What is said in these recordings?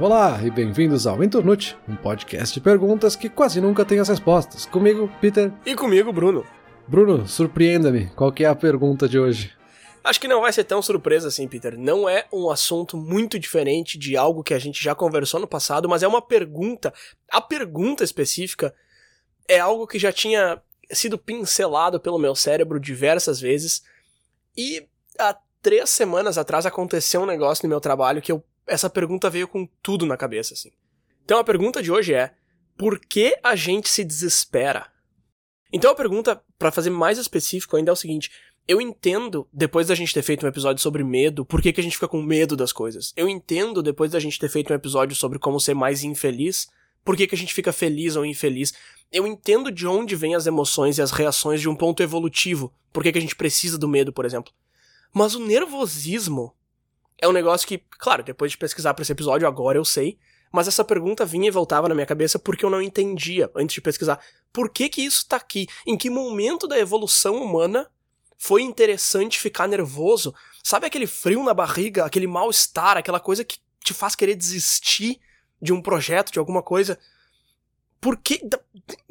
Olá e bem-vindos ao Internute, um podcast de perguntas que quase nunca tem as respostas. Comigo, Peter. E comigo, Bruno. Bruno, surpreenda-me. Qual que é a pergunta de hoje? Acho que não vai ser tão surpresa assim, Peter. Não é um assunto muito diferente de algo que a gente já conversou no passado, mas é uma pergunta. A pergunta específica é algo que já tinha sido pincelado pelo meu cérebro diversas vezes. E há três semanas atrás aconteceu um negócio no meu trabalho que eu essa pergunta veio com tudo na cabeça, assim. Então a pergunta de hoje é: por que a gente se desespera? Então a pergunta, para fazer mais específico ainda, é o seguinte: eu entendo, depois da gente ter feito um episódio sobre medo, por que, que a gente fica com medo das coisas. Eu entendo, depois da gente ter feito um episódio sobre como ser mais infeliz, por que, que a gente fica feliz ou infeliz. Eu entendo de onde vêm as emoções e as reações de um ponto evolutivo, por que, que a gente precisa do medo, por exemplo. Mas o nervosismo é um negócio que, claro, depois de pesquisar para esse episódio, agora eu sei, mas essa pergunta vinha e voltava na minha cabeça porque eu não entendia antes de pesquisar. Por que que isso tá aqui? Em que momento da evolução humana foi interessante ficar nervoso? Sabe aquele frio na barriga, aquele mal-estar, aquela coisa que te faz querer desistir de um projeto, de alguma coisa? Por que.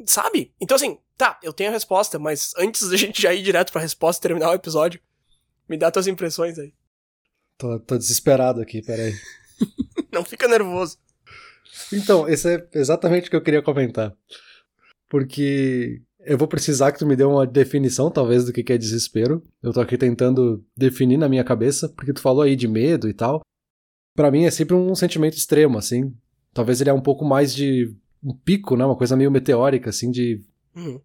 Sabe? Então, assim, tá, eu tenho a resposta, mas antes da gente já ir direto pra resposta e terminar o episódio, me dá tuas impressões aí. Tô, tô desesperado aqui, peraí. Não fica nervoso. Então, esse é exatamente o que eu queria comentar. Porque eu vou precisar que tu me dê uma definição, talvez, do que é desespero. Eu tô aqui tentando definir na minha cabeça, porque tu falou aí de medo e tal. Para mim é sempre um sentimento extremo, assim. Talvez ele é um pouco mais de um pico, né? Uma coisa meio meteórica, assim, de Uhum.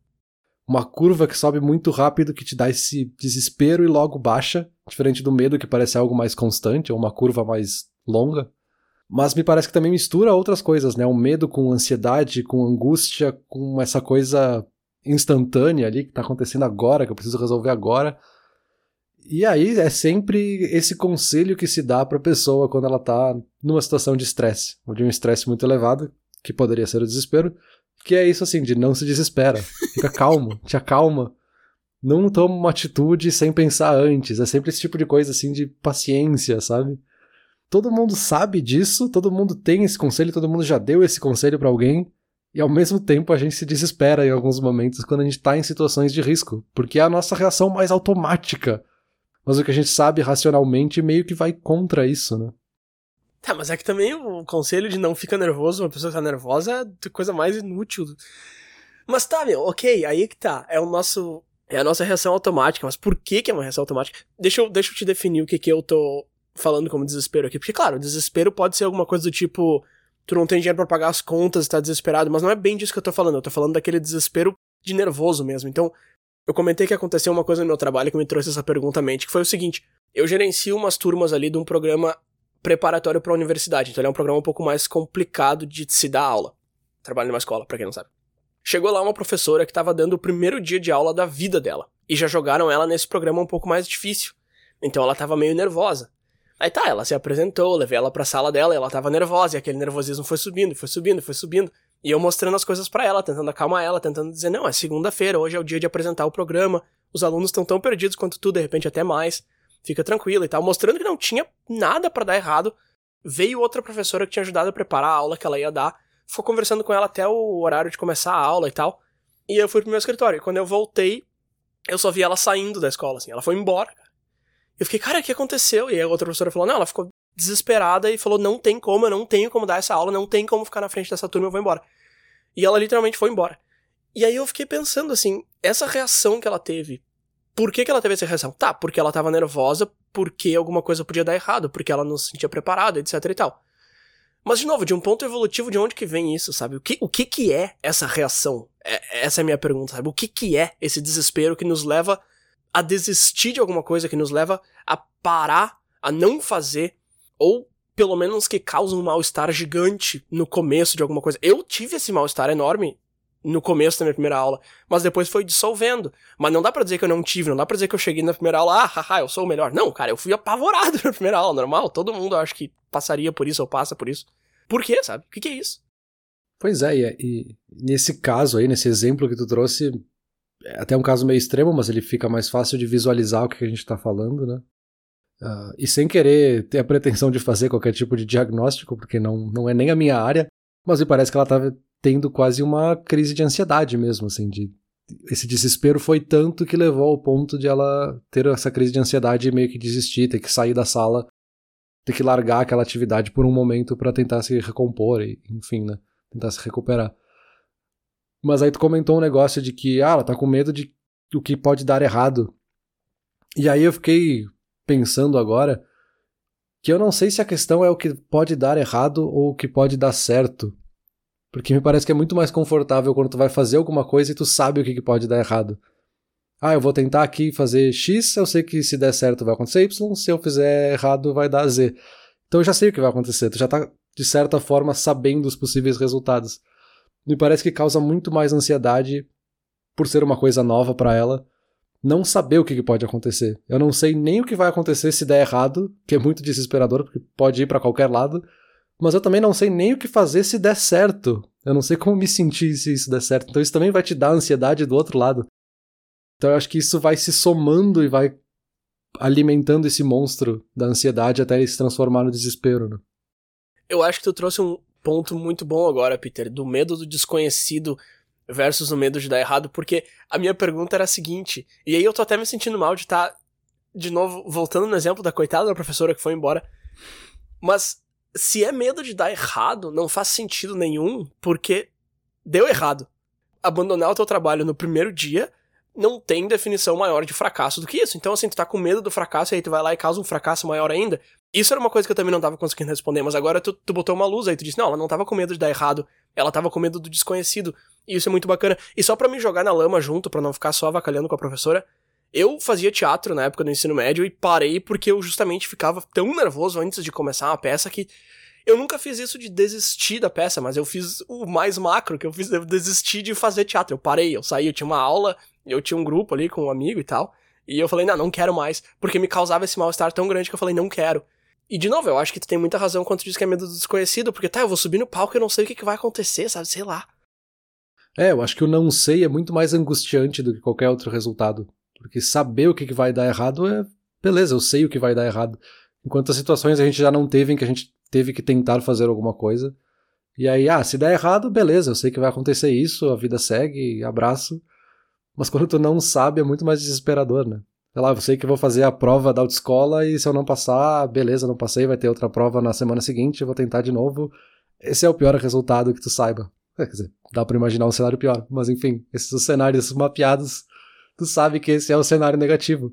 Uma curva que sobe muito rápido que te dá esse desespero e logo baixa, diferente do medo que parece algo mais constante ou uma curva mais longa. Mas me parece que também mistura outras coisas, né? O medo com ansiedade, com angústia, com essa coisa instantânea ali que tá acontecendo agora, que eu preciso resolver agora. E aí é sempre esse conselho que se dá pra pessoa quando ela tá numa situação de estresse, ou de um estresse muito elevado, que poderia ser o desespero, que é isso assim, de não se desespera. Fica calmo, te acalma. Não toma uma atitude sem pensar antes. É sempre esse tipo de coisa assim de paciência, sabe? Todo mundo sabe disso, todo mundo tem esse conselho, todo mundo já deu esse conselho pra alguém. E ao mesmo tempo a gente se desespera em alguns momentos quando a gente tá em situações de risco, porque é a nossa reação mais automática. Mas o que a gente sabe racionalmente meio que vai contra isso, né? Tá, mas é que também o conselho de não fica nervoso, uma pessoa que tá nervosa é coisa mais inútil. Mas tá, meu, ok, aí que tá. É o nosso. É a nossa reação automática. Mas por que, que é uma reação automática? Deixa eu, deixa eu te definir o que, que eu tô falando como desespero aqui. Porque, claro, desespero pode ser alguma coisa do tipo. Tu não tem dinheiro pra pagar as contas tá desesperado, mas não é bem disso que eu tô falando. Eu tô falando daquele desespero de nervoso mesmo. Então, eu comentei que aconteceu uma coisa no meu trabalho que me trouxe essa pergunta à mente, que foi o seguinte: eu gerencio umas turmas ali de um programa preparatório para a universidade, então ele é um programa um pouco mais complicado de se dar aula. Trabalho numa escola, para quem não sabe. Chegou lá uma professora que estava dando o primeiro dia de aula da vida dela, e já jogaram ela nesse programa um pouco mais difícil. Então ela tava meio nervosa. Aí tá, ela se apresentou, levei ela pra sala dela, ela tava nervosa, e aquele nervosismo foi subindo, foi subindo, foi subindo. E eu mostrando as coisas para ela, tentando acalmar ela, tentando dizer, não, é segunda-feira, hoje é o dia de apresentar o programa, os alunos estão tão perdidos quanto tu, de repente até mais fica tranquilo e tal, mostrando que não tinha nada para dar errado. Veio outra professora que tinha ajudado a preparar a aula que ela ia dar, ficou conversando com ela até o horário de começar a aula e tal. E eu fui pro meu escritório. E quando eu voltei, eu só vi ela saindo da escola, assim. Ela foi embora. Eu fiquei, cara, o que aconteceu? E a outra professora falou, não, ela ficou desesperada e falou, não tem como, eu não tenho como dar essa aula, não tem como ficar na frente dessa turma, eu vou embora. E ela literalmente foi embora. E aí eu fiquei pensando assim, essa reação que ela teve por que, que ela teve essa reação? Tá, porque ela tava nervosa, porque alguma coisa podia dar errado, porque ela não se sentia preparada, etc e tal. Mas, de novo, de um ponto evolutivo, de onde que vem isso, sabe? O que, o que que é essa reação? É, essa é a minha pergunta, sabe? O que que é esse desespero que nos leva a desistir de alguma coisa, que nos leva a parar, a não fazer, ou pelo menos que causa um mal-estar gigante no começo de alguma coisa. Eu tive esse mal-estar enorme no começo da minha primeira aula, mas depois foi dissolvendo. Mas não dá pra dizer que eu não tive, não dá pra dizer que eu cheguei na primeira aula, ah, haha, eu sou o melhor. Não, cara, eu fui apavorado na primeira aula, normal. Todo mundo acho que passaria por isso ou passa por isso. Por quê, sabe? O que, que é isso? Pois é, e, e nesse caso aí, nesse exemplo que tu trouxe, é até um caso meio extremo, mas ele fica mais fácil de visualizar o que a gente tá falando, né? Uh, e sem querer ter a pretensão de fazer qualquer tipo de diagnóstico, porque não, não é nem a minha área, mas me parece que ela estava tendo quase uma crise de ansiedade mesmo, assim, de esse desespero foi tanto que levou ao ponto de ela ter essa crise de ansiedade e meio que desistir, ter que sair da sala, ter que largar aquela atividade por um momento para tentar se recompor e, enfim, né, tentar se recuperar. Mas aí tu comentou um negócio de que, ah, ela tá com medo de o que pode dar errado. E aí eu fiquei pensando agora que eu não sei se a questão é o que pode dar errado ou o que pode dar certo. Porque me parece que é muito mais confortável quando tu vai fazer alguma coisa e tu sabe o que, que pode dar errado. Ah, eu vou tentar aqui fazer X, eu sei que se der certo vai acontecer Y, se eu fizer errado vai dar Z. Então eu já sei o que vai acontecer, tu já tá, de certa forma, sabendo os possíveis resultados. Me parece que causa muito mais ansiedade por ser uma coisa nova para ela não saber o que, pode acontecer. Eu não sei nem o que vai acontecer se der errado, que é muito desesperador, porque pode ir para qualquer lado. Mas eu também não sei nem o que fazer se der certo. Eu não sei como me sentir se isso der certo. Então isso também vai te dar ansiedade do outro lado. Então eu acho que isso vai se somando e vai alimentando esse monstro da ansiedade até ele se transformar no desespero. Né? Eu acho que tu trouxe um ponto muito bom agora, Peter, do medo do desconhecido versus o medo de dar errado, porque a minha pergunta era a seguinte, e aí eu tô até me sentindo mal de estar, tá, de novo, voltando no exemplo da coitada da professora que foi embora, mas se é medo de dar errado, não faz sentido nenhum, porque deu errado. Abandonar o teu trabalho no primeiro dia não tem definição maior de fracasso do que isso. Então, assim, tu tá com medo do fracasso e aí tu vai lá e causa um fracasso maior ainda. Isso era uma coisa que eu também não tava conseguindo responder, mas agora tu, tu botou uma luz aí, tu disse, não, ela não tava com medo de dar errado, ela tava com medo do desconhecido. E isso é muito bacana. E só para me jogar na lama junto, para não ficar só avacalhando com a professora, eu fazia teatro na época do ensino médio e parei porque eu justamente ficava tão nervoso antes de começar uma peça que eu nunca fiz isso de desistir da peça, mas eu fiz o mais macro que eu fiz, eu desisti de fazer teatro. Eu parei, eu saí, eu tinha uma aula, eu tinha um grupo ali com um amigo e tal, e eu falei, não, não quero mais, porque me causava esse mal-estar tão grande que eu falei, não quero. E de novo, eu acho que tu tem muita razão quando tu diz que é medo do desconhecido, porque tá, eu vou subir no palco e eu não sei o que, que vai acontecer, sabe? Sei lá. É, eu acho que o não sei é muito mais angustiante do que qualquer outro resultado. Porque saber o que, vai dar errado é. Beleza, eu sei o que vai dar errado. Enquanto as situações a gente já não teve em que a gente teve que tentar fazer alguma coisa. E aí, ah, se der errado, beleza, eu sei que vai acontecer isso, a vida segue, abraço. Mas quando tu não sabe, é muito mais desesperador, né? Sei lá, eu sei que vou fazer a prova da autoescola e se eu não passar, beleza, não passei, vai ter outra prova na semana seguinte, vou tentar de novo. Esse é o pior resultado que tu saiba. Quer dizer, dá pra imaginar um cenário pior. Mas enfim, esses cenários mapeados, tu sabe que esse é o cenário negativo.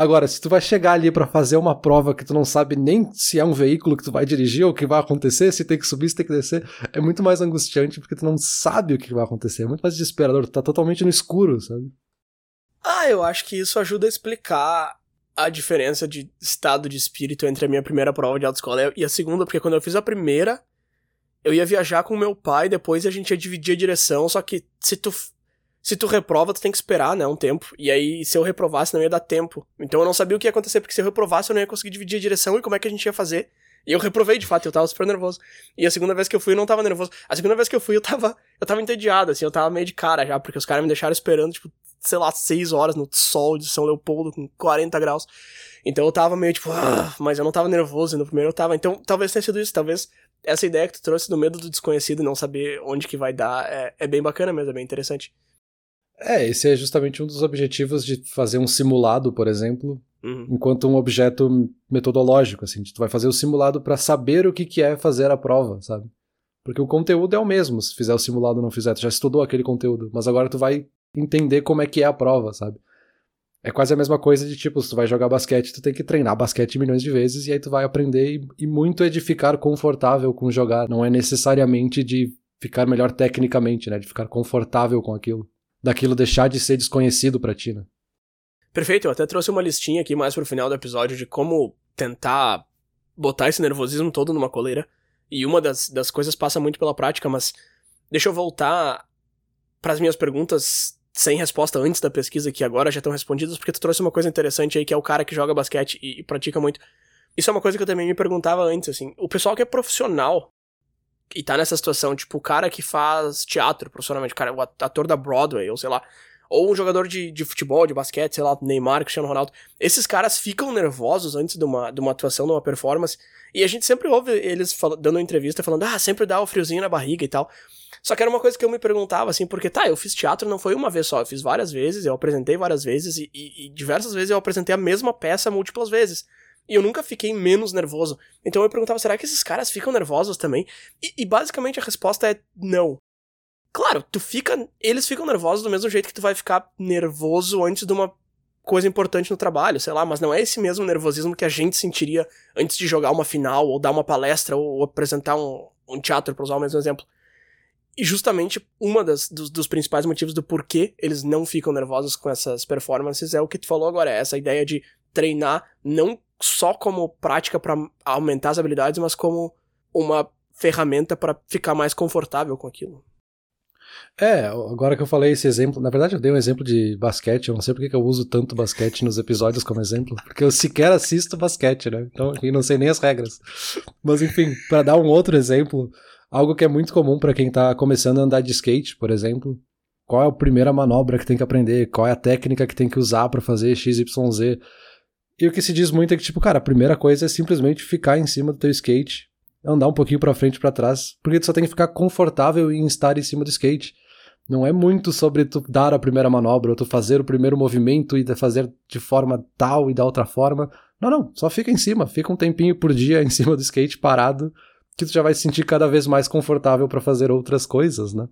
Agora, se tu vai chegar ali para fazer uma prova que tu não sabe nem se é um veículo que tu vai dirigir ou o que vai acontecer, se tem que subir, se tem que descer, é muito mais angustiante porque tu não sabe o que vai acontecer. É muito mais desesperador, tu tá totalmente no escuro, sabe? Ah, eu acho que isso ajuda a explicar a diferença de estado de espírito entre a minha primeira prova de autoescola e a segunda, porque quando eu fiz a primeira, eu ia viajar com meu pai, depois a gente ia dividir a direção, só que se tu se tu reprova, tu tem que esperar, né, um tempo. E aí, se eu reprovasse, não ia dar tempo. Então eu não sabia o que ia acontecer, porque se eu reprovasse, eu não ia conseguir dividir a direção e como é que a gente ia fazer. E eu reprovei, de fato, eu tava super nervoso. E a segunda vez que eu fui, eu não tava nervoso. A segunda vez que eu fui, eu tava, eu tava entediado, assim, eu tava meio de cara já, porque os caras me deixaram esperando, tipo, sei lá, seis horas no sol de São Leopoldo, com 40 graus. Então eu tava meio tipo, ah, mas eu não tava nervoso, no primeiro eu tava. Então talvez tenha sido isso, talvez essa ideia que tu trouxe do medo do desconhecido e não saber onde que vai dar é, é bem bacana mesmo, é bem interessante. É, esse é justamente um dos objetivos de fazer um simulado, por exemplo, uhum. enquanto um objeto metodológico, assim, tu vai fazer o simulado para saber o que, que é fazer a prova, sabe? Porque o conteúdo é o mesmo, se fizer o simulado ou não fizer, tu já estudou aquele conteúdo, mas agora tu vai entender como é que é a prova, sabe? É quase a mesma coisa de tipo, se tu vai jogar basquete, tu tem que treinar basquete milhões de vezes e aí tu vai aprender e, e muito é de ficar confortável com jogar, não é necessariamente de ficar melhor tecnicamente, né, de ficar confortável com aquilo daquilo deixar de ser desconhecido para ti, né? Perfeito, eu até trouxe uma listinha aqui mais pro final do episódio de como tentar botar esse nervosismo todo numa coleira. E uma das, das coisas passa muito pela prática, mas deixa eu voltar para as minhas perguntas sem resposta antes da pesquisa, que agora já estão respondidas, porque tu trouxe uma coisa interessante aí, que é o cara que joga basquete e, e pratica muito. Isso é uma coisa que eu também me perguntava antes, assim. O pessoal que é profissional e tá nessa situação, tipo, o cara que faz teatro profissionalmente, cara, o ator da Broadway, ou sei lá, Ou um jogador de, de futebol, de basquete, sei lá, Neymar, Cristiano Ronaldo. Esses caras ficam nervosos antes de uma, de uma atuação, de uma performance. E a gente sempre ouve eles dando entrevista falando, ah, sempre dá o friozinho na barriga e tal. Só que era uma coisa que eu me perguntava, assim, porque tá, eu fiz teatro não foi uma vez só, eu fiz várias vezes, eu apresentei várias vezes e, e, e diversas vezes eu apresentei a mesma peça múltiplas vezes. E eu nunca fiquei menos nervoso. Então eu perguntava, será que esses caras ficam nervosos também? E, e, basicamente a resposta é não. Claro, tu fica. Eles ficam nervosos do mesmo jeito que tu vai ficar nervoso antes de uma coisa importante no trabalho, sei lá, mas não é esse mesmo nervosismo que a gente sentiria antes de jogar uma final, ou dar uma palestra, ou, apresentar um, um teatro, pra usar o mesmo exemplo. E justamente uma das, dos, dos, principais motivos do porquê eles não ficam nervosos com essas performances é o que tu falou agora, é essa ideia de treinar não só como prática para aumentar as habilidades, mas como uma ferramenta para ficar mais confortável com aquilo. É, agora que eu falei esse exemplo, na verdade eu dei um exemplo de basquete, eu não sei porque que eu uso tanto basquete nos episódios como exemplo, porque eu sequer assisto basquete, né? Então, eu não sei nem as regras. Mas enfim, para dar um outro exemplo, algo que é muito comum para quem tá começando a andar de skate, por exemplo, qual é a primeira manobra que tem que aprender, qual é a técnica que tem que usar para fazer XYZ. E o que se diz muito é que, tipo, cara, a primeira coisa é simplesmente ficar em cima do teu skate, andar um pouquinho para frente e pra trás, porque tu só tem que ficar confortável em estar em cima do skate. Não é muito sobre tu dar a primeira manobra, ou tu fazer o primeiro movimento e fazer de forma tal e da outra forma. Não, não, só fica em cima, fica um tempinho por dia em cima do skate parado, que tu já vai se sentir cada vez mais confortável para fazer outras coisas, né?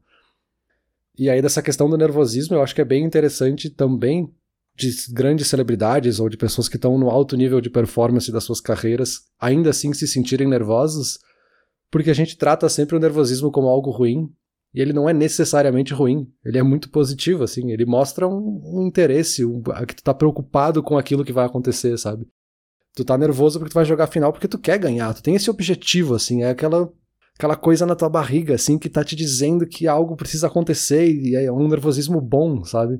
E aí dessa questão do nervosismo, eu acho que é bem interessante também de grandes celebridades ou de pessoas que estão no alto nível de performance das suas carreiras ainda assim se sentirem nervosos, porque a gente trata sempre o nervosismo como algo ruim, e ele não é necessariamente ruim, ele é muito positivo, assim, ele mostra um, um interesse, um, que tu tá preocupado com aquilo que vai acontecer, sabe? Tu tá nervoso porque tu vai jogar final porque tu quer ganhar, tu tem esse objetivo, assim, é aquela aquela coisa na tua barriga, assim, que tá te dizendo que algo precisa acontecer e é um nervosismo bom, sabe?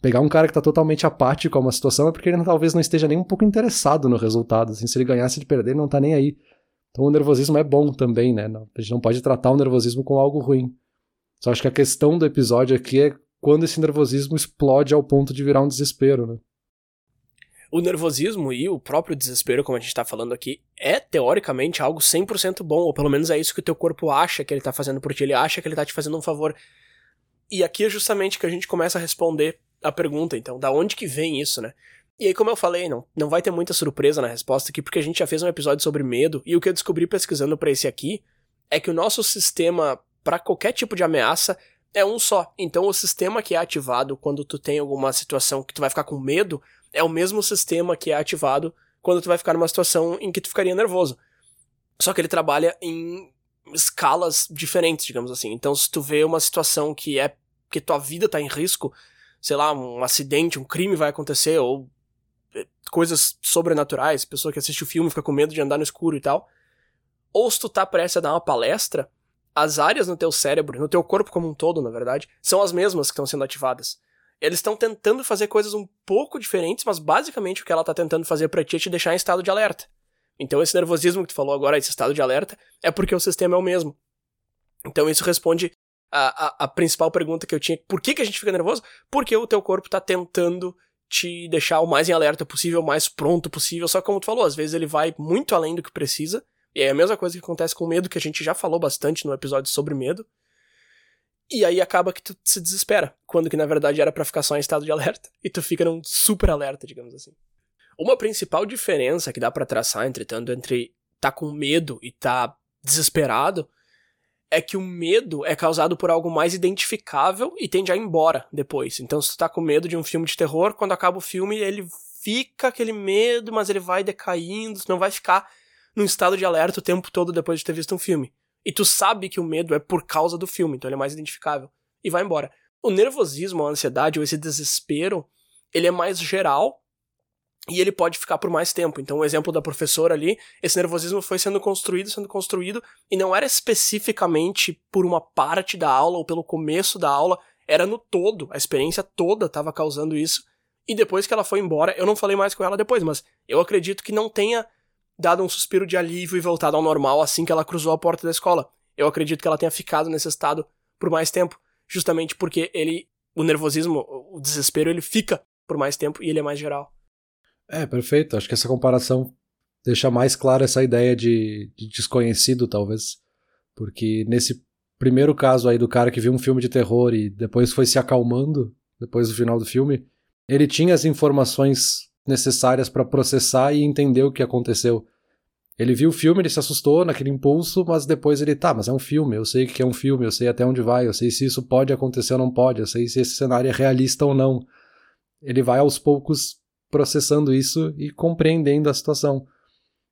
Pegar um cara que tá totalmente apático a uma situação é porque ele talvez não esteja nem um pouco interessado no resultado. Assim, se ele ganhar, se ele perder, ele não tá nem aí. Então o nervosismo é bom também, né? A gente não pode tratar o nervosismo como algo ruim. Só acho que a questão do episódio aqui é quando esse nervosismo explode ao ponto de virar um desespero, né? O nervosismo e o próprio desespero, como a gente tá falando aqui, é teoricamente algo 100% bom, ou pelo menos é isso que o teu corpo acha que ele tá fazendo por ti, ele acha que ele tá te fazendo um favor. E aqui é justamente que a gente começa a responder a pergunta, então, da onde que vem isso, né? E aí, como eu falei, não, não vai ter muita surpresa na resposta aqui, porque a gente já fez um episódio sobre medo, e o que eu descobri pesquisando para esse aqui é que o nosso sistema, para qualquer tipo de ameaça, é um só. Então, o sistema que é ativado quando tu tem alguma situação que tu vai ficar com medo, é o mesmo sistema que é ativado quando tu vai ficar numa situação em que tu ficaria nervoso. Só que ele trabalha em escalas diferentes, digamos assim. Então, se tu vê uma situação que é que tua vida tá em risco, sei lá, um acidente, um crime vai acontecer, ou eh, coisas sobrenaturais, pessoa que assiste o filme fica com medo de andar no escuro e tal. Ou se tu tá prestes a dar uma palestra, as áreas no teu cérebro, no teu corpo como um todo, na verdade, são as mesmas que estão sendo ativadas. Eles estão tentando fazer coisas um pouco diferentes, mas basicamente o que ela tá tentando fazer pra ti é te deixar em estado de alerta. Então esse nervosismo que tu falou agora, esse estado de alerta, é porque o sistema é o mesmo. Então isso responde a, a, a, principal pergunta que eu tinha, por que, que a gente fica nervoso? Porque o teu corpo tá tentando te deixar o mais em alerta possível, o mais pronto possível, só que como tu falou, às vezes ele vai muito além do que precisa, e é a mesma coisa que acontece com o medo, que a gente já falou bastante no episódio sobre medo, e aí acaba que tu se desespera, quando que na verdade era para ficar só em estado de alerta, e tu fica num super alerta, digamos assim. Uma principal diferença que dá para traçar, entretanto, entre tá com medo e tá desesperado, é que o medo é causado por algo mais identificável e tende a ir embora depois. Então, se tu tá com medo de um filme de terror, quando acaba o filme, ele fica aquele medo, mas ele vai decaindo, não vai ficar num estado de alerta o tempo todo depois de ter visto um filme. E tu sabe que o medo é por causa do filme, então ele é mais identificável. E vai embora. O nervosismo, a ansiedade ou esse desespero, ele é mais geral e ele pode ficar por mais tempo. Então, o exemplo da professora ali, esse nervosismo foi sendo construído, sendo construído, e não era especificamente por uma parte da aula ou pelo começo da aula, era no todo, a experiência toda estava causando isso. E depois que ela foi embora, eu não falei mais com ela depois, mas eu acredito que não tenha dado um suspiro de alívio e voltado ao normal assim que ela cruzou a porta da escola. Eu acredito que ela tenha ficado nesse estado por mais tempo, justamente porque ele o nervosismo, o desespero, ele fica por mais tempo e ele é mais geral. É, perfeito. Acho que essa comparação deixa mais clara essa ideia de, de desconhecido, talvez. Porque nesse primeiro caso aí do cara que viu um filme de terror e depois foi se acalmando, depois do final do filme, ele tinha as informações necessárias para processar e entender o que aconteceu. Ele viu o filme, ele se assustou naquele impulso, mas depois ele, tá, mas é um filme, eu sei que é um filme, eu sei até onde vai, eu sei se isso pode acontecer ou não pode, eu sei se esse cenário é realista ou não. Ele vai aos poucos processando isso e compreendendo a situação.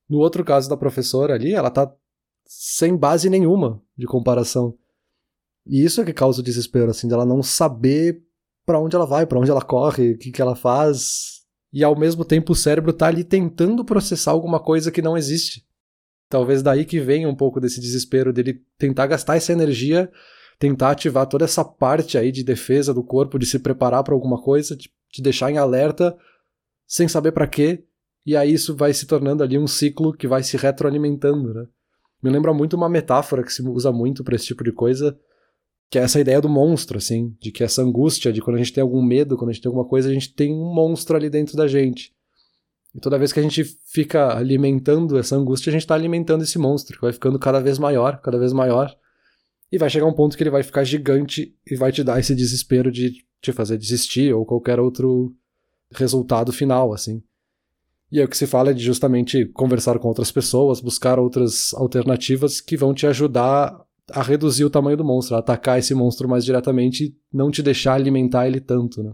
No outro caso da professora ali, ela tá sem base nenhuma de comparação. E isso é que causa o desespero, assim, dela não saber para onde ela vai, para onde ela corre, o que, que ela faz. E ao mesmo tempo o cérebro tá ali tentando processar alguma coisa que não existe. Talvez daí que venha um pouco desse desespero dele tentar gastar essa energia, tentar ativar toda essa parte aí de defesa do corpo, de se preparar para alguma coisa, de, de deixar em alerta, sem saber para quê, e aí isso vai se tornando ali um ciclo que vai se retroalimentando, né? Me lembra muito uma metáfora que se usa muito para esse tipo de coisa, que é essa ideia do monstro, assim, de que essa angústia, de quando a gente tem algum medo, quando a gente tem alguma coisa, a gente tem um monstro ali dentro da gente. E toda vez que a gente fica alimentando essa angústia, a gente está alimentando esse monstro, que vai ficando cada vez maior, cada vez maior. E vai chegar um ponto que ele vai ficar gigante e vai te dar esse desespero de te fazer desistir ou qualquer outro resultado final, assim. E aí o que se fala é de justamente conversar com outras pessoas, buscar outras alternativas que vão te ajudar a reduzir o tamanho do monstro, a atacar esse monstro mais diretamente e não te deixar alimentar ele tanto, né?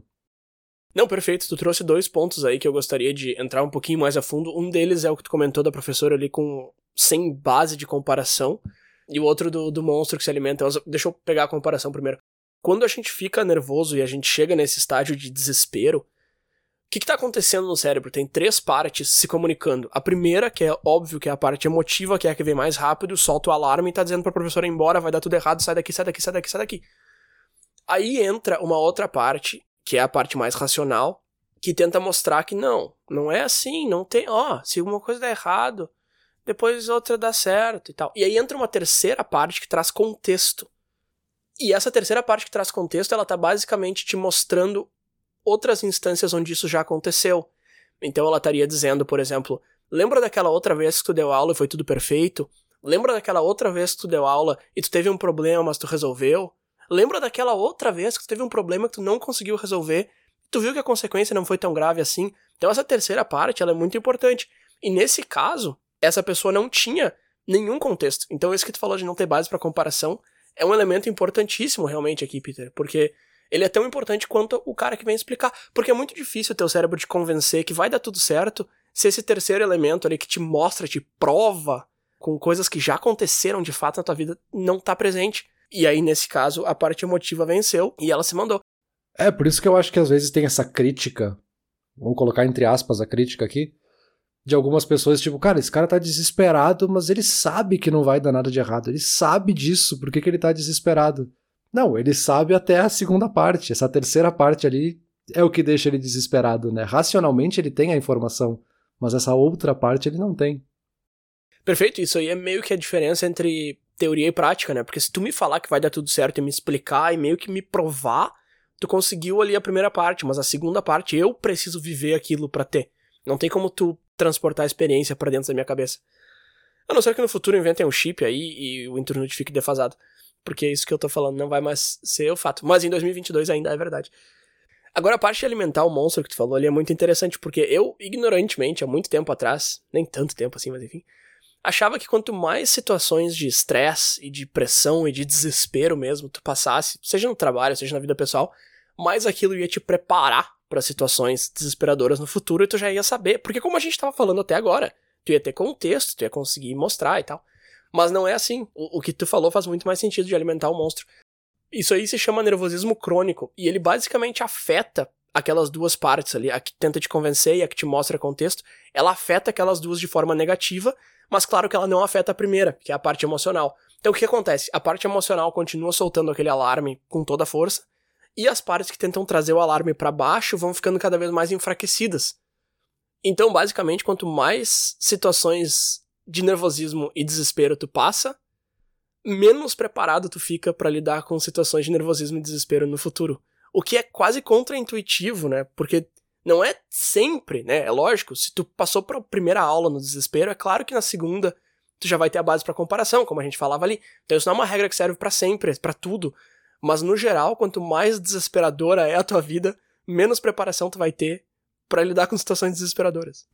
Não, perfeito. Tu trouxe dois pontos aí que eu gostaria de entrar um pouquinho mais a fundo. Um deles é o que tu comentou da professora ali com sem base de comparação. E o outro do, do monstro que se alimenta. Deixa eu pegar a comparação primeiro. Quando a gente fica nervoso e a gente chega nesse estágio de desespero, que está acontecendo no cérebro? Tem três partes se comunicando. A primeira, que é óbvio que é a parte emotiva, que é a que vem mais rápido, solta o alarme e tá dizendo pra professora ir embora, vai dar tudo errado, sai daqui, sai daqui, sai daqui, sai daqui. Aí entra uma outra parte, que é a parte mais racional, que tenta mostrar que não, não é assim, não tem, ó, se alguma coisa der errado, depois outra dá certo e tal. E aí entra uma terceira parte que traz contexto. E essa terceira parte que traz contexto, ela tá basicamente te mostrando outras instâncias onde isso já aconteceu. Então ela estaria dizendo, por exemplo, lembra daquela outra vez que tu deu aula e foi tudo perfeito? Lembra daquela outra vez que tu deu aula e tu teve um problema, mas tu resolveu? Lembra daquela outra vez que tu teve um problema que tu não conseguiu resolver? Tu viu que a consequência não foi tão grave assim? Então essa terceira parte, ela é muito importante. E nesse caso, essa pessoa não tinha nenhum contexto. Então esse que tu falou de não ter base para comparação é um elemento importantíssimo realmente aqui, Peter, porque ele é tão importante quanto o cara que vem explicar. Porque é muito difícil o teu cérebro te convencer que vai dar tudo certo se esse terceiro elemento ali que te mostra, te prova com coisas que já aconteceram de fato na tua vida não tá presente. E aí, nesse caso, a parte emotiva venceu e ela se mandou. É, por isso que eu acho que às vezes tem essa crítica, vamos colocar entre aspas a crítica aqui, de algumas pessoas, tipo, cara, esse cara tá desesperado, mas ele sabe que não vai dar nada de errado. Ele sabe disso, por que, que ele tá desesperado? Não, ele sabe até a segunda parte. Essa terceira parte ali é o que deixa ele desesperado, né? Racionalmente ele tem a informação, mas essa outra parte ele não tem. Perfeito, isso aí é meio que a diferença entre teoria e prática, né? Porque se tu me falar que vai dar tudo certo e me explicar e meio que me provar, tu conseguiu ali a primeira parte, mas a segunda parte eu preciso viver aquilo para ter. Não tem como tu transportar a experiência para dentro da minha cabeça. A não ser que no futuro inventem um chip aí e o internet fique defasado porque isso que eu tô falando não vai mais ser o fato. Mas em 2022 ainda é verdade. Agora, a parte de alimentar o monstro que tu falou ali é muito interessante, porque eu, ignorantemente, há muito tempo atrás, nem tanto tempo assim, mas enfim, achava que quanto mais situações de estresse e de pressão e de desespero mesmo tu passasse, seja no trabalho, seja na vida pessoal, mais aquilo ia te preparar para situações desesperadoras no futuro e tu já ia saber. Porque como a gente tava falando até agora, tu ia ter contexto, tu ia conseguir mostrar e tal. Mas não é assim. O, o que tu falou faz muito mais sentido de alimentar o monstro. Isso aí se chama nervosismo crônico. E ele basicamente afeta aquelas duas partes ali, a que tenta te convencer e a que te mostra contexto, ela afeta aquelas duas de forma negativa, mas claro que ela não afeta a primeira, que é a parte emocional. Então o que acontece? A parte emocional continua soltando aquele alarme com toda a força, e as partes que tentam trazer o alarme para baixo vão ficando cada vez mais enfraquecidas. Então, basicamente, quanto mais situações de nervosismo e desespero tu passa, menos preparado tu fica para lidar com situações de nervosismo e desespero no futuro. O que é quase contraintuitivo, né? Porque não é sempre, né? É lógico, se tu passou pra primeira aula no desespero, é claro que na segunda tu já vai ter a base para comparação, como a gente falava ali. Então isso não é uma regra que serve para sempre, para tudo. Mas no geral, quanto mais desesperadora é a tua vida, menos preparação tu vai ter para lidar com situações desesperadoras.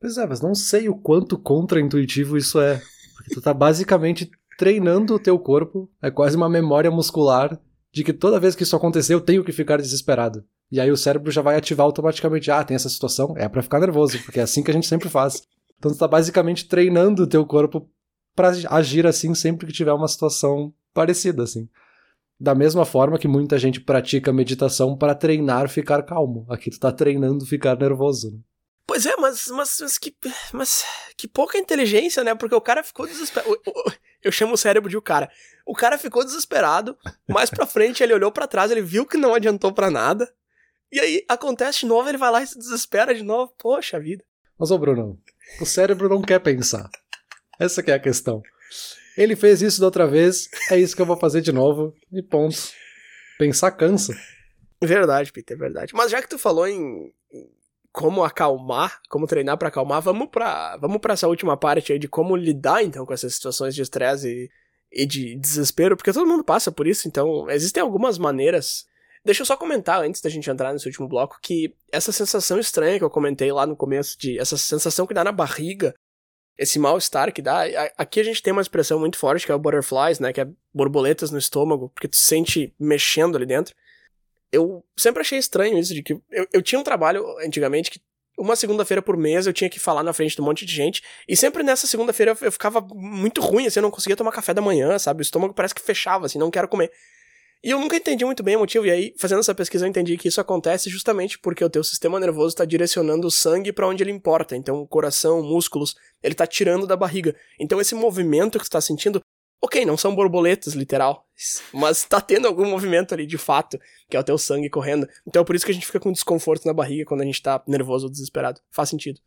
Pois é, mas não sei o quanto contraintuitivo isso é. Porque tu tá basicamente treinando o teu corpo, é quase uma memória muscular de que toda vez que isso acontecer eu tenho que ficar desesperado. E aí o cérebro já vai ativar automaticamente, ah, tem essa situação, é para ficar nervoso, porque é assim que a gente sempre faz. Então tu tá basicamente treinando o teu corpo para agir assim sempre que tiver uma situação parecida assim. Da mesma forma que muita gente pratica meditação para treinar ficar calmo. Aqui tu tá treinando ficar nervoso. Né? Pois é, mas, mas, mas, que, mas que pouca inteligência, né? Porque o cara ficou desesperado. Eu chamo o cérebro de o cara. O cara ficou desesperado. Mais pra frente ele olhou para trás, ele viu que não adiantou para nada. E aí acontece de novo, ele vai lá e se desespera de novo. Poxa vida. Mas ô Bruno, o cérebro não quer pensar. Essa é a questão. Ele fez isso da outra vez, é isso que eu vou fazer de novo, e ponto. Pensar cansa. Verdade, Peter, verdade. Mas já que tu falou em, como acalmar, como treinar para acalmar, vamos para vamos para essa última parte aí de como lidar então com essas situações de estresse e, e de desespero, porque todo mundo passa por isso, então existem algumas maneiras. Deixa eu só comentar antes da gente entrar nesse último bloco que essa sensação estranha que eu comentei lá no começo de essa sensação que dá na barriga esse mal-estar que dá. Aqui a gente tem uma expressão muito forte que é o butterflies, né? Que é borboletas no estômago, porque tu se sente mexendo ali dentro. Eu sempre achei estranho isso, de que eu, eu tinha um trabalho antigamente que uma segunda-feira por mês eu tinha que falar na frente de um monte de gente. E sempre nessa segunda-feira eu, eu, ficava muito ruim, assim, eu não conseguia tomar café da manhã, sabe? O estômago parece que fechava, assim, não quero comer. E eu nunca entendi muito bem o motivo, e aí, fazendo essa pesquisa, eu entendi que isso acontece justamente porque o teu sistema nervoso está direcionando o sangue para onde ele importa. Então, coração, músculos, ele está tirando da barriga. Então, esse movimento que tu está sentindo, ok, não são borboletas, literal, mas está tendo algum movimento ali de fato, que é o teu sangue correndo. Então, é por isso que a gente fica com desconforto na barriga quando a gente está nervoso ou desesperado. Faz sentido.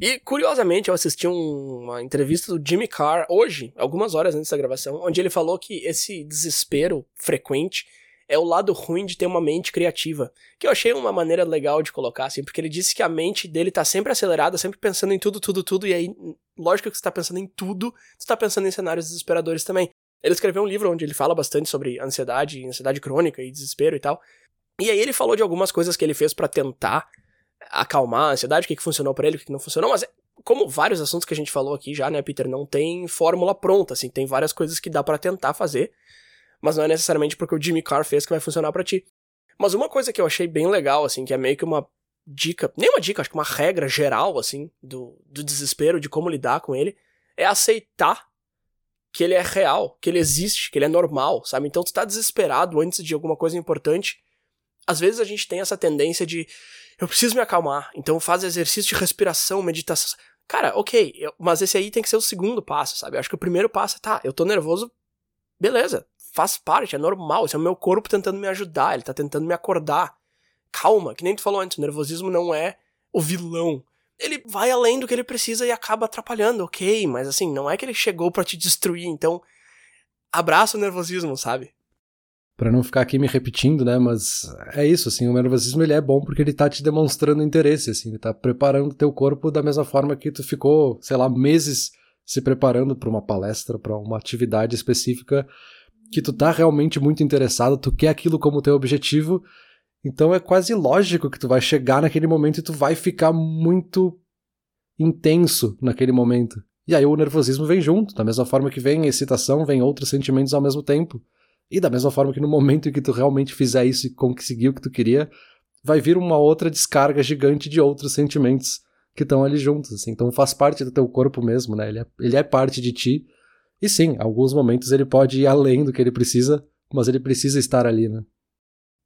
E, curiosamente, eu assisti um, uma entrevista do Jimmy Carr hoje, algumas horas antes da gravação, onde ele falou que esse desespero frequente é o lado ruim de ter uma mente criativa. Que eu achei uma maneira legal de colocar, assim, porque ele disse que a mente dele tá sempre acelerada, sempre pensando em tudo, tudo, tudo, e aí, lógico que você tá pensando em tudo, você tá pensando em cenários desesperadores também. Ele escreveu um livro onde ele fala bastante sobre ansiedade, ansiedade crônica e desespero e tal. E aí ele falou de algumas coisas que ele fez para tentar acalmar a ansiedade, o que, que funcionou para ele, o que, que não funcionou, mas como vários assuntos que a gente falou aqui já, né, Peter, não tem fórmula pronta, assim, tem várias coisas que dá para tentar fazer, mas não é necessariamente porque o Jimmy Carr fez que vai funcionar para ti. Mas uma coisa que eu achei bem legal, assim, que é meio que uma dica, nem uma dica, acho que uma regra geral, assim, do, do desespero, de como lidar com ele, é aceitar que ele é real, que ele existe, que ele é normal, sabe? Então tu tá desesperado antes de alguma coisa importante. Às vezes a gente tem essa tendência de eu preciso me acalmar. Então faz exercício de respiração, meditação. Cara, ok, eu, mas esse aí tem que ser o segundo passo, sabe? Eu acho que o primeiro passo é, tá, eu tô nervoso, beleza, faz parte, é normal, esse é o meu corpo tentando me ajudar, ele tá tentando me acordar. Calma, que nem tu falou antes, o nervosismo não é o vilão. Ele vai além do que ele precisa e acaba atrapalhando, ok, mas assim, não é que ele chegou para te destruir, então abraça o nervosismo, sabe? para não ficar aqui me repetindo, né? Mas é isso, assim, o nervosismo ele é bom porque ele tá te demonstrando interesse, assim, ele tá preparando o teu corpo da mesma forma que tu ficou, sei lá, meses se preparando para uma palestra, para uma atividade específica que tu tá realmente muito interessado, tu quer aquilo como teu objetivo, então é quase lógico que tu vai chegar naquele momento e tu vai ficar muito intenso naquele momento. E aí o nervosismo vem junto, da mesma forma que vem excitação, vem outros sentimentos ao mesmo tempo. E da mesma forma que no momento em que tu realmente fizer isso e conseguir o que tu queria, vai vir uma outra descarga gigante de outros sentimentos que estão ali juntos, assim. Então faz parte do teu corpo mesmo, né? Ele é, ele é parte de ti. E sim, alguns momentos ele pode ir além do que ele precisa, mas ele precisa estar ali, né?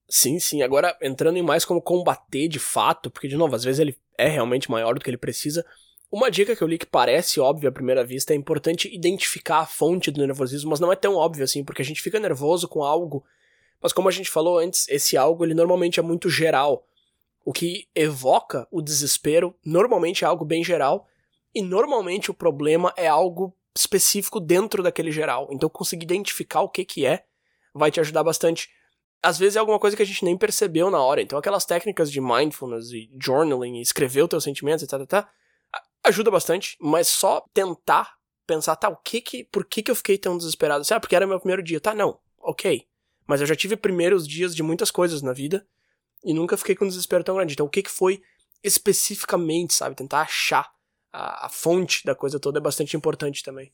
Sim, sim. Agora, entrando em mais como combater de fato, porque, de novo, às vezes ele é realmente maior do que ele precisa, uma dica que eu li que parece óbvia à primeira vista é importante identificar a fonte do nervosismo, mas não é tão óbvio assim, porque a gente fica nervoso com algo, mas como a gente falou antes, esse algo ele normalmente é muito geral. O que evoca o desespero normalmente é algo bem geral, e normalmente o problema é algo específico dentro daquele geral. Então conseguir identificar o que que é vai te ajudar bastante. às vezes é alguma coisa que a gente nem percebeu na hora. Então aquelas técnicas de mindfulness e journaling, escrever os teus sentimentos, etc, etc, ajuda bastante, mas só tentar pensar, tá, o que que, por que que eu fiquei tão desesperado? Ah, porque era meu primeiro dia. Tá, não, ok. Mas eu já tive primeiros dias de muitas coisas na vida e nunca fiquei com um desespero tão grande. Então o que que foi especificamente, sabe? Tentar achar a, a fonte da coisa toda é bastante importante também.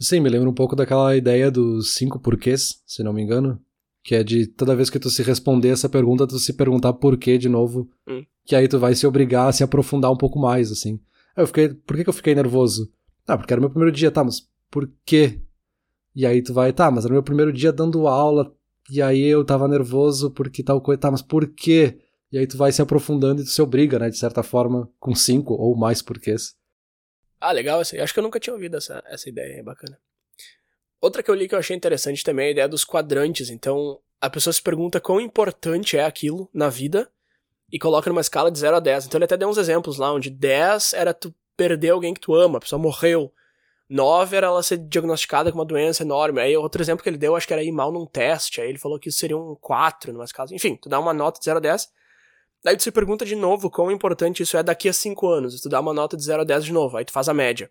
Sim, me lembra um pouco daquela ideia dos cinco porquês, se não me engano. Que é de toda vez que tu se responder essa pergunta, tu se perguntar por quê de novo. Hum. Que aí tu vai se obrigar a se aprofundar um pouco mais, assim. Eu fiquei. Por que, que eu fiquei nervoso? Ah, porque era meu primeiro dia, tá, mas por quê? E aí tu vai, tá, mas era meu primeiro dia dando aula, e aí eu tava nervoso porque tal coisa, tá, mas por quê? E aí tu vai se aprofundando e tu se obriga, né, de certa forma, com cinco ou mais porquês. Ah, legal essa. Acho que eu nunca tinha ouvido essa, essa ideia, é bacana. Outra que eu li que eu achei interessante também é a ideia dos quadrantes. Então, a pessoa se pergunta quão importante é aquilo na vida e coloca numa escala de 0 a 10. Então ele até deu uns exemplos lá, onde 10 era tu perder alguém que tu ama, a pessoa morreu. 9 era ela ser diagnosticada com uma doença enorme. Aí outro exemplo que ele deu, acho que era ir mal num teste. Aí ele falou que isso seria um 4 numa escala. Enfim, tu dá uma nota de 0 a 10. Daí tu se pergunta de novo quão importante isso é daqui a 5 anos. Tu dá uma nota de 0 a 10 de novo, aí tu faz a média.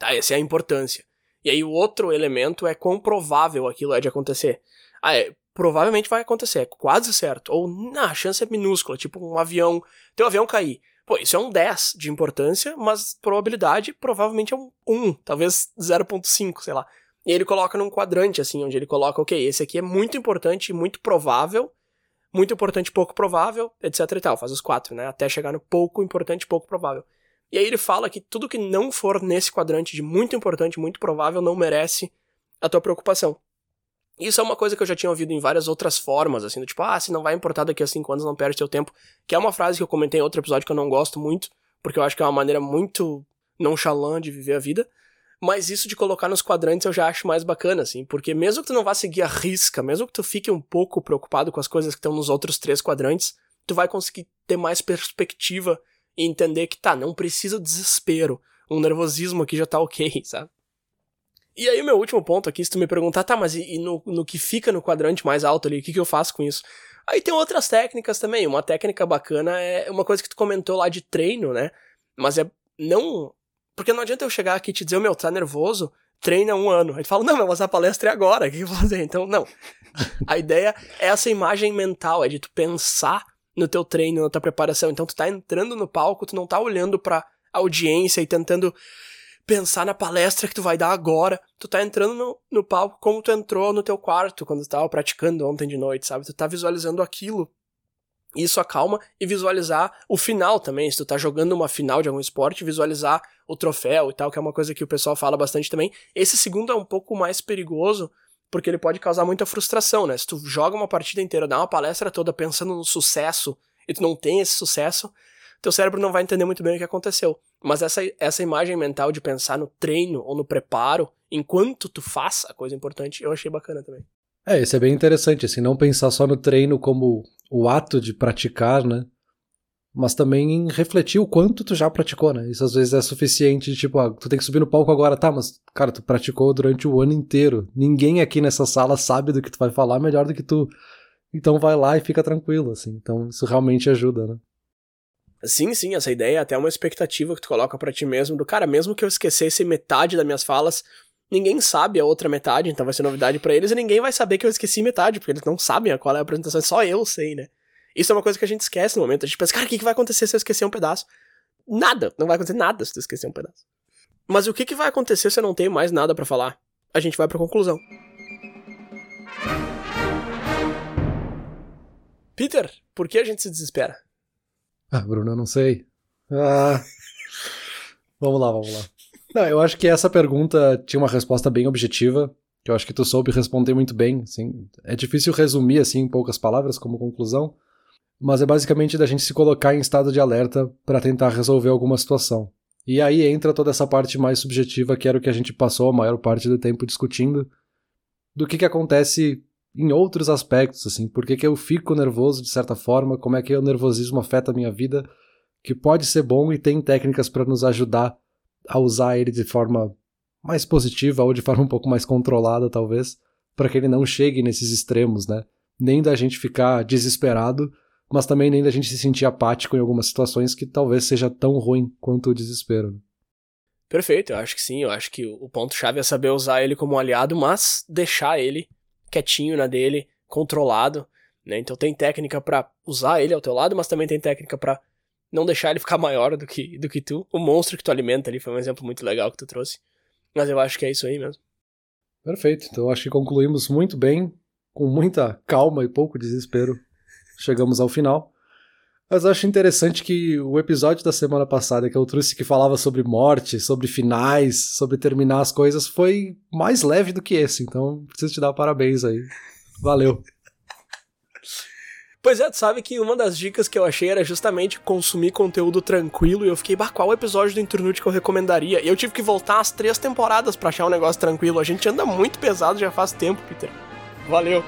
Tá, essa é a importância. E aí o outro elemento é quão provável aquilo é de acontecer. Ah, é, provavelmente vai acontecer, é quase certo. Ou, não, a chance é minúscula, tipo um avião, teu avião cair. Pô, isso é um 10 de importância, mas probabilidade provavelmente é um 1, talvez 0.5, sei lá. E ele coloca num quadrante, assim, onde ele coloca, ok, esse aqui é muito importante, muito provável, muito importante, pouco provável, etc e tal. Faz os quatro, né? Até chegar no pouco importante, pouco provável. E aí ele fala que tudo que não for nesse quadrante de muito importante, muito provável, não merece a tua preocupação. Isso é uma coisa que eu já tinha ouvido em várias outras formas, assim, do tipo, ah, se não vai importar daqui a cinco anos, não perde seu tempo. Que é uma frase que eu comentei em outro episódio que eu não gosto muito, porque eu acho que é uma maneira muito nonchalant de viver a vida. Mas isso de colocar nos quadrantes eu já acho mais bacana, assim, porque mesmo que tu não vá seguir a risca, mesmo que tu fique um pouco preocupado com as coisas que estão nos outros três quadrantes, tu vai conseguir ter mais perspectiva e entender que tá, não precisa desespero. Um nervosismo aqui já tá ok, sabe? E aí, meu último ponto aqui, se tu me perguntar, tá, mas e, e no, no, que fica no quadrante mais alto ali, o que, que eu faço com isso? Aí tem outras técnicas também. Uma técnica bacana é uma coisa que tu comentou lá de treino, né? Mas é não. Porque não adianta eu chegar aqui e te dizer, meu, tá nervoso? Treina um ano. Aí tu fala, não, mas a palestra é agora, o que eu vou fazer? Então, não. A ideia é essa imagem mental, é de tu pensar no teu treino, na tua preparação. Então tu tá entrando no palco, tu não tá olhando pra audiência e tentando pensar na palestra que tu vai dar agora. Tu tá entrando no, no palco como tu entrou no teu quarto quando tu tava praticando ontem de noite, sabe? Tu tá visualizando aquilo. Isso acalma e visualizar o final também. Se tu tá jogando uma final de algum esporte, visualizar o troféu e tal, que é uma coisa que o pessoal fala bastante também. Esse segundo é um pouco mais perigoso, porque ele pode causar muita frustração, né? Se tu joga uma partida inteira, dá uma palestra toda pensando no sucesso e tu não tem esse sucesso, teu cérebro não vai entender muito bem o que aconteceu. Mas essa, essa imagem mental de pensar no treino ou no preparo, enquanto tu faz a coisa importante, eu achei bacana também. É, isso é bem interessante, assim, não pensar só no treino como o ato de praticar, né? Mas também refletir o quanto tu já praticou, né? Isso às vezes é suficiente, tipo, ah, tu tem que subir no palco agora, tá, mas, cara, tu praticou durante o ano inteiro. Ninguém aqui nessa sala sabe do que tu vai falar melhor do que tu. Então vai lá e fica tranquilo, assim. Então isso realmente ajuda, né? Sim, sim, essa ideia é até uma expectativa que tu coloca para ti mesmo, do cara, mesmo que eu esquecesse metade das minhas falas, ninguém sabe a outra metade, então vai ser novidade para eles, e ninguém vai saber que eu esqueci metade, porque eles não sabem qual é a apresentação, só eu sei, né? Isso é uma coisa que a gente esquece no momento, a gente pensa, cara, o que, que vai acontecer se eu esquecer um pedaço? Nada, não vai acontecer nada se tu esquecer um pedaço. Mas o que, que vai acontecer se eu não tenho mais nada para falar? A gente vai pra conclusão. Peter, por que a gente se desespera? Ah, Bruno, eu não sei. Ah. vamos lá, vamos lá. Não, eu acho que essa pergunta tinha uma resposta bem objetiva, que eu acho que tu soube responder muito bem. Assim. É difícil resumir assim em poucas palavras como conclusão, mas é basicamente da gente se colocar em estado de alerta para tentar resolver alguma situação. E aí entra toda essa parte mais subjetiva, que era o que a gente passou a maior parte do tempo discutindo, do que, que acontece em outros aspectos, assim, por que, que eu fico nervoso de certa forma, como é que o nervosismo afeta a minha vida, que pode ser bom e tem técnicas para nos ajudar a usar ele de forma mais positiva ou de forma um pouco mais controlada, talvez, para que ele não chegue nesses extremos, né? nem da gente ficar desesperado, mas também nem da gente se sentir apático em algumas situações que talvez seja tão ruim quanto o desespero. Né? Perfeito, eu acho que sim. Eu acho que o ponto-chave é saber usar ele como aliado, mas deixar ele quietinho na dele, controlado. Né? Então tem técnica para usar ele ao teu lado, mas também tem técnica para não deixar ele ficar maior do que, do que tu. O monstro que tu alimenta ali foi um exemplo muito legal que tu trouxe. Mas eu acho que é isso aí mesmo. Perfeito. Então acho que concluímos muito bem, com muita calma e pouco desespero. Chegamos ao final. Mas acho interessante que o episódio da semana passada que eu trouxe que falava sobre morte, sobre finais, sobre terminar as coisas, foi mais leve do que esse. Então preciso te dar parabéns aí. Valeu. Pois é, tu sabe que uma das dicas que eu achei era justamente consumir conteúdo tranquilo e eu fiquei, bah, qual episódio do Internute que eu recomendaria? E eu tive que voltar as três temporadas para achar um negócio tranquilo. A gente anda muito pesado já faz tempo, Peter. Valeu!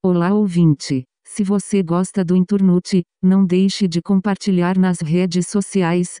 Olá ouvinte! Se você gosta do Inturnute, não deixe de compartilhar nas redes sociais,